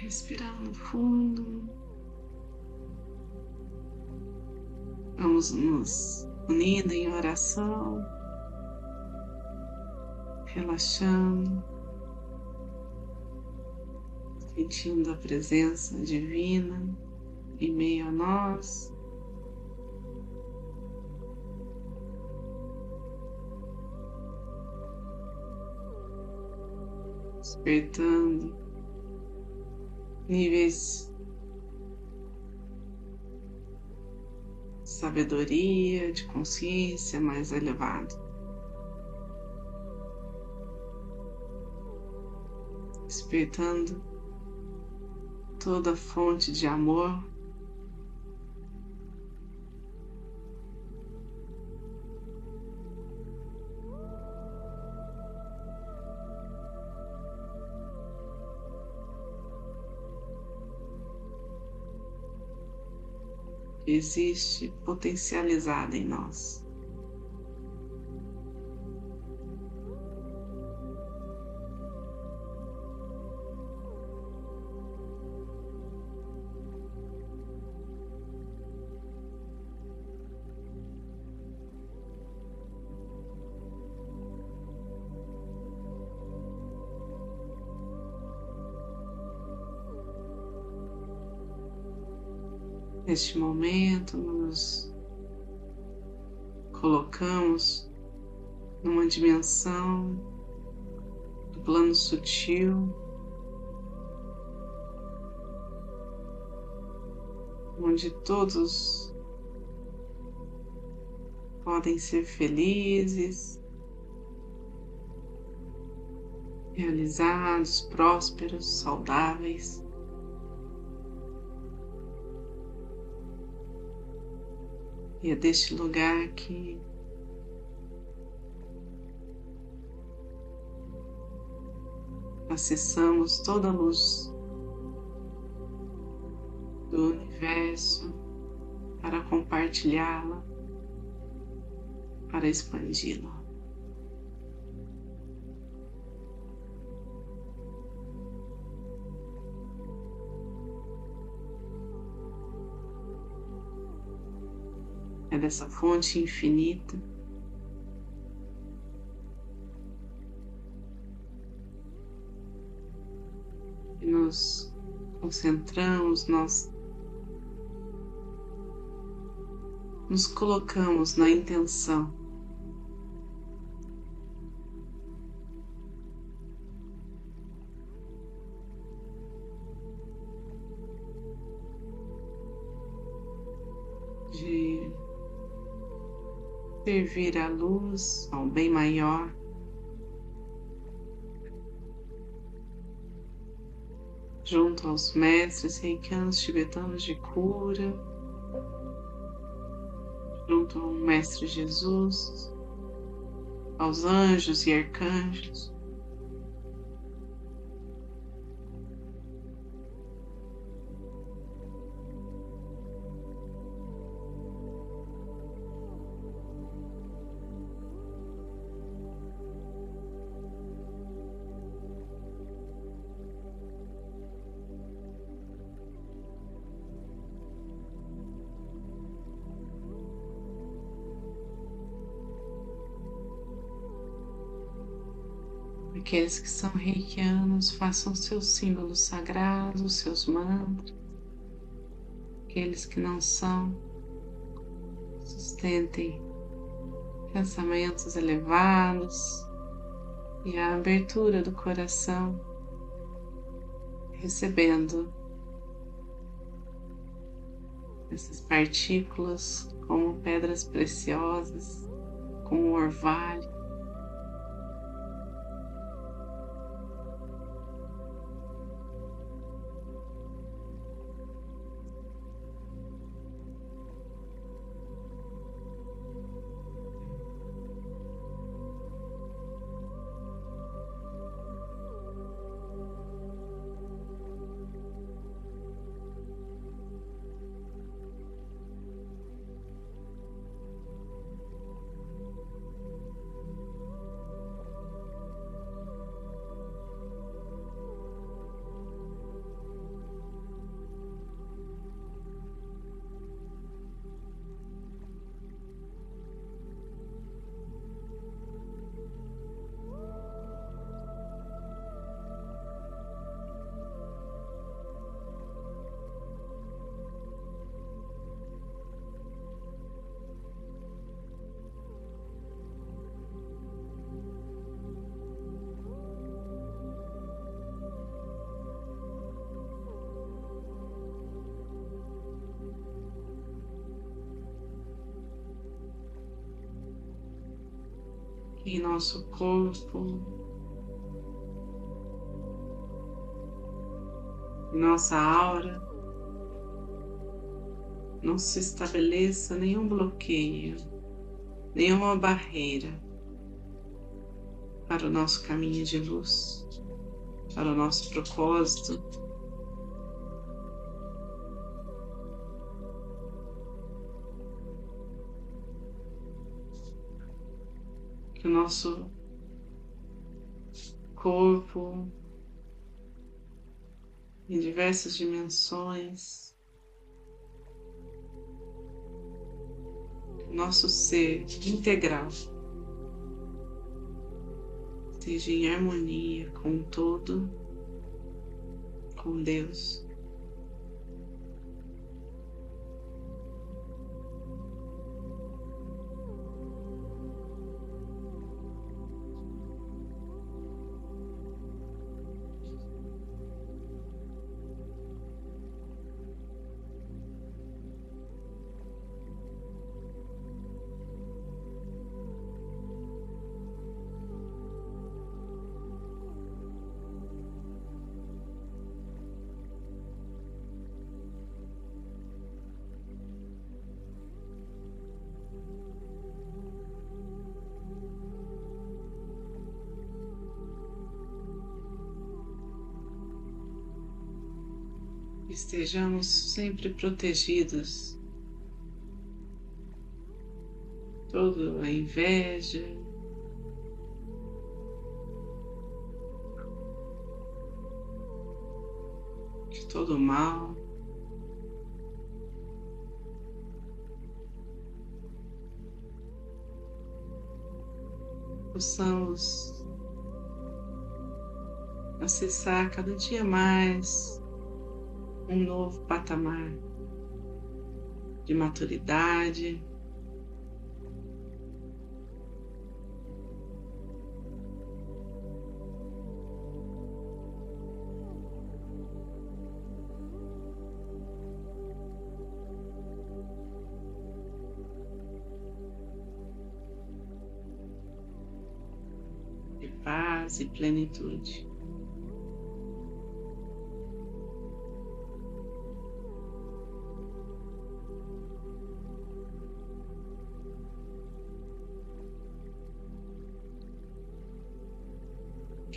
Respirando fundo. Vamos nos unindo em oração, relaxando, sentindo a presença divina em meio a nós. Despertando níveis de sabedoria, de consciência mais elevado. Despertando toda fonte de amor existe potencializada em nós. Neste momento, nos colocamos numa dimensão do plano sutil, onde todos podem ser felizes, realizados, prósperos, saudáveis. E é deste lugar que acessamos toda a luz do universo para compartilhá-la, para expandi-la. É dessa fonte infinita. E nos concentramos, nós nos colocamos na intenção servir a luz ao bem maior. Junto aos mestres reikianos tibetanos de cura, junto ao Mestre Jesus, aos anjos e arcanjos, Aqueles que são reikianos façam seus símbolos sagrados, seus mantras. Aqueles que não são, sustentem pensamentos elevados e a abertura do coração, recebendo essas partículas como pedras preciosas, como orvalho. Em nosso corpo, nossa aura, não se estabeleça nenhum bloqueio, nenhuma barreira para o nosso caminho de luz, para o nosso propósito. Que o nosso corpo, em diversas dimensões, nosso ser integral esteja em harmonia com todo, com Deus. Estejamos sempre protegidos. Toda a inveja, de todo o mal. Possamos acessar cada dia mais um novo patamar de maturidade. de paz e plenitude.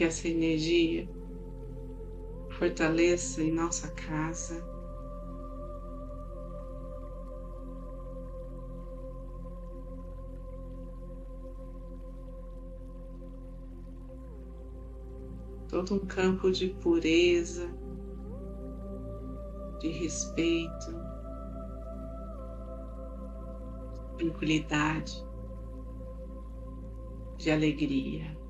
Que essa energia fortaleça em nossa casa. Todo um campo de pureza, de respeito, tranquilidade, de alegria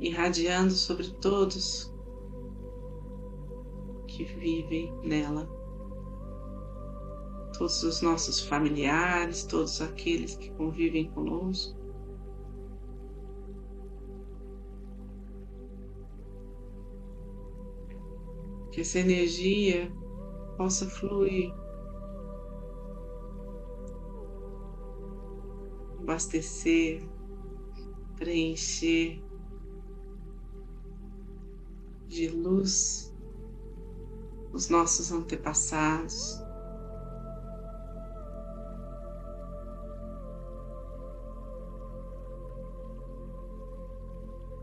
irradiando sobre todos que vivem nela. Todos os nossos familiares, todos aqueles que convivem conosco. Que essa energia possa fluir, abastecer, preencher de luz os nossos antepassados.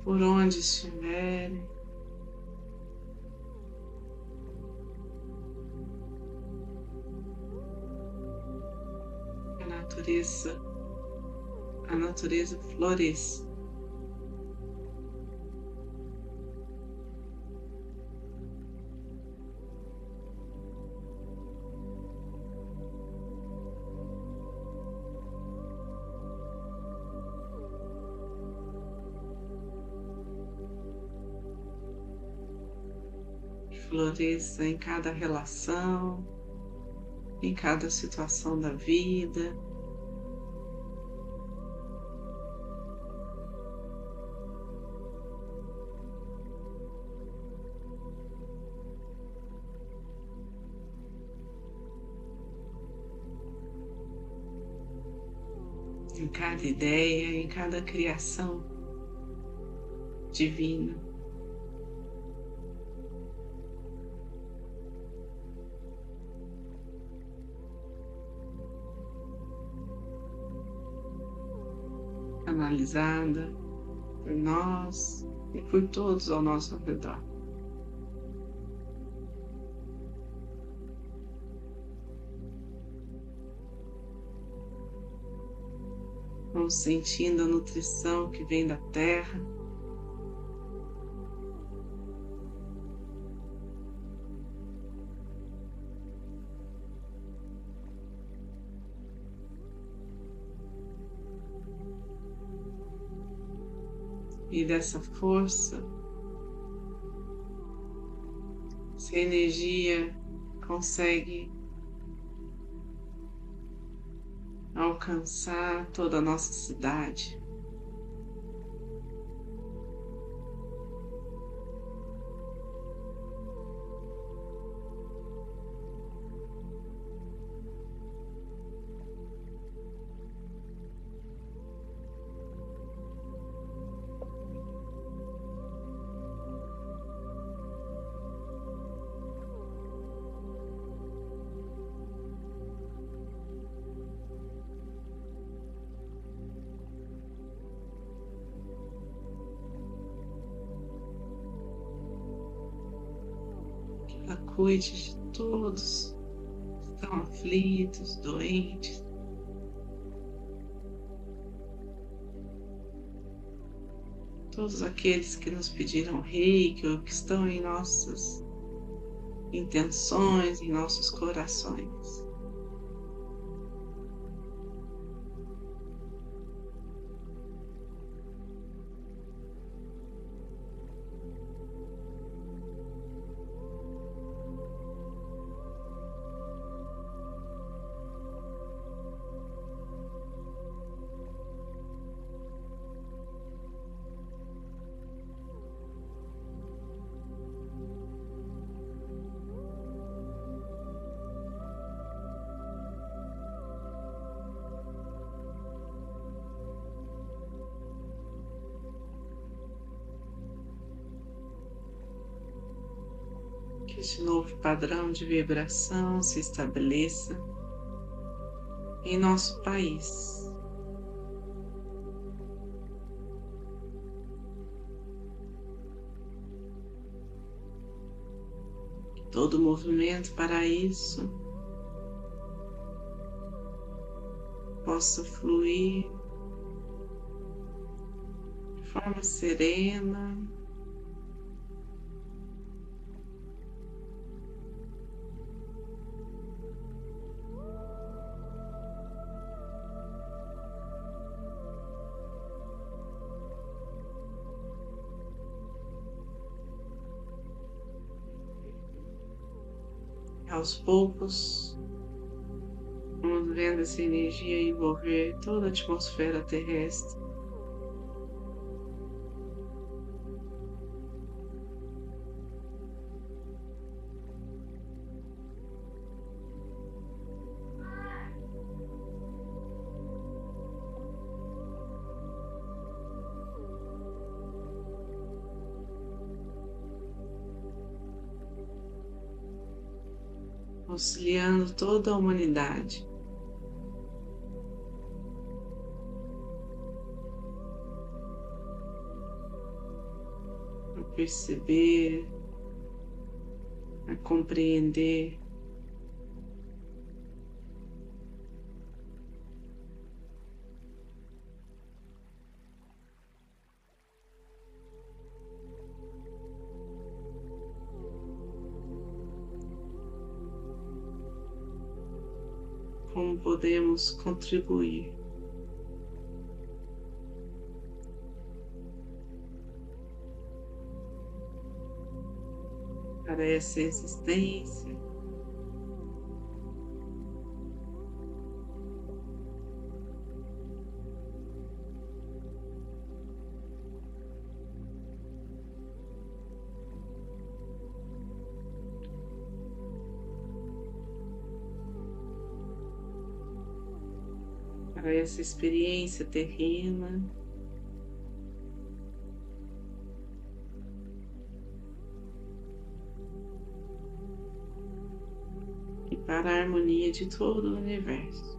Por onde estiverem, a natureza, a natureza floresça. Floresça em cada relação, em cada situação da vida. em cada ideia, em cada criação divina. Analisada por nós e por todos ao nosso redor. Vamos sentindo a nutrição que vem da terra. E dessa força, essa energia consegue alcançar toda a nossa cidade. Cuide de todos que estão aflitos, doentes. Todos aqueles que nos pediram reiki ou que estão em nossas intenções, em nossos corações. Que esse novo padrão de vibração se estabeleça em nosso país. Todo movimento para isso possa fluir de forma serena, aos poucos, vamos vendo essa energia envolver toda a atmosfera terrestre. Auxiliando toda a humanidade. A perceber, a compreender podemos contribuir. Para essa existência para essa experiência terrena. E para a harmonia de todo o universo.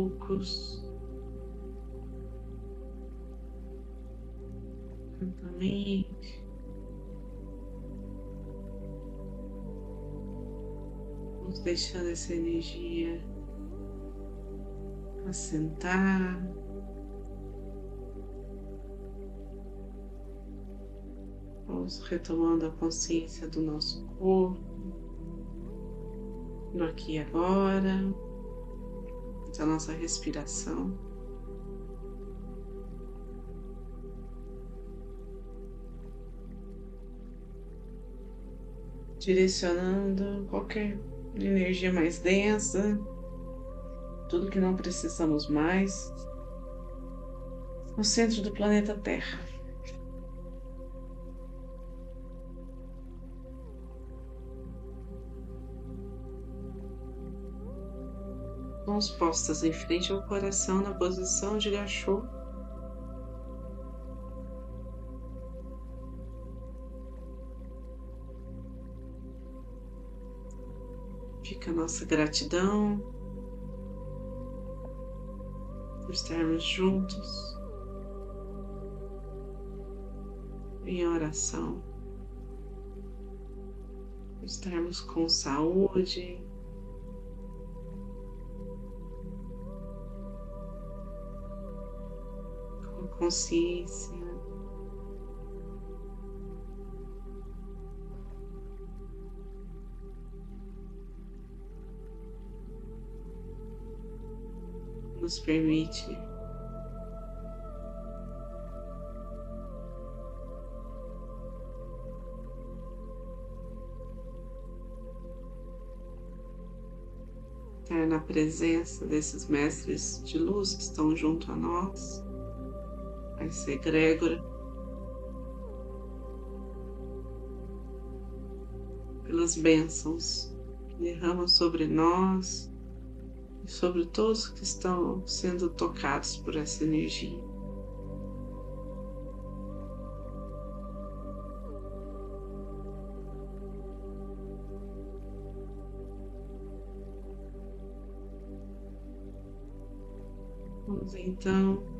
Poucos. Lentamente. Vamos deixando essa energia assentar. Vamos retomando a consciência do nosso corpo, do aqui e agora da nossa respiração. Direcionando qualquer energia mais densa, tudo que não precisamos mais, no centro do planeta Terra. Mãos postas em frente ao coração na posição de gachô. Fica a nossa gratidão por estarmos juntos em oração, por estarmos com saúde, consciência. Nos permite estar na presença desses mestres de luz que estão junto a nós essa egrégora, pelas bênçãos que derramam sobre nós e sobre todos que estão sendo tocados por essa energia. Vamos então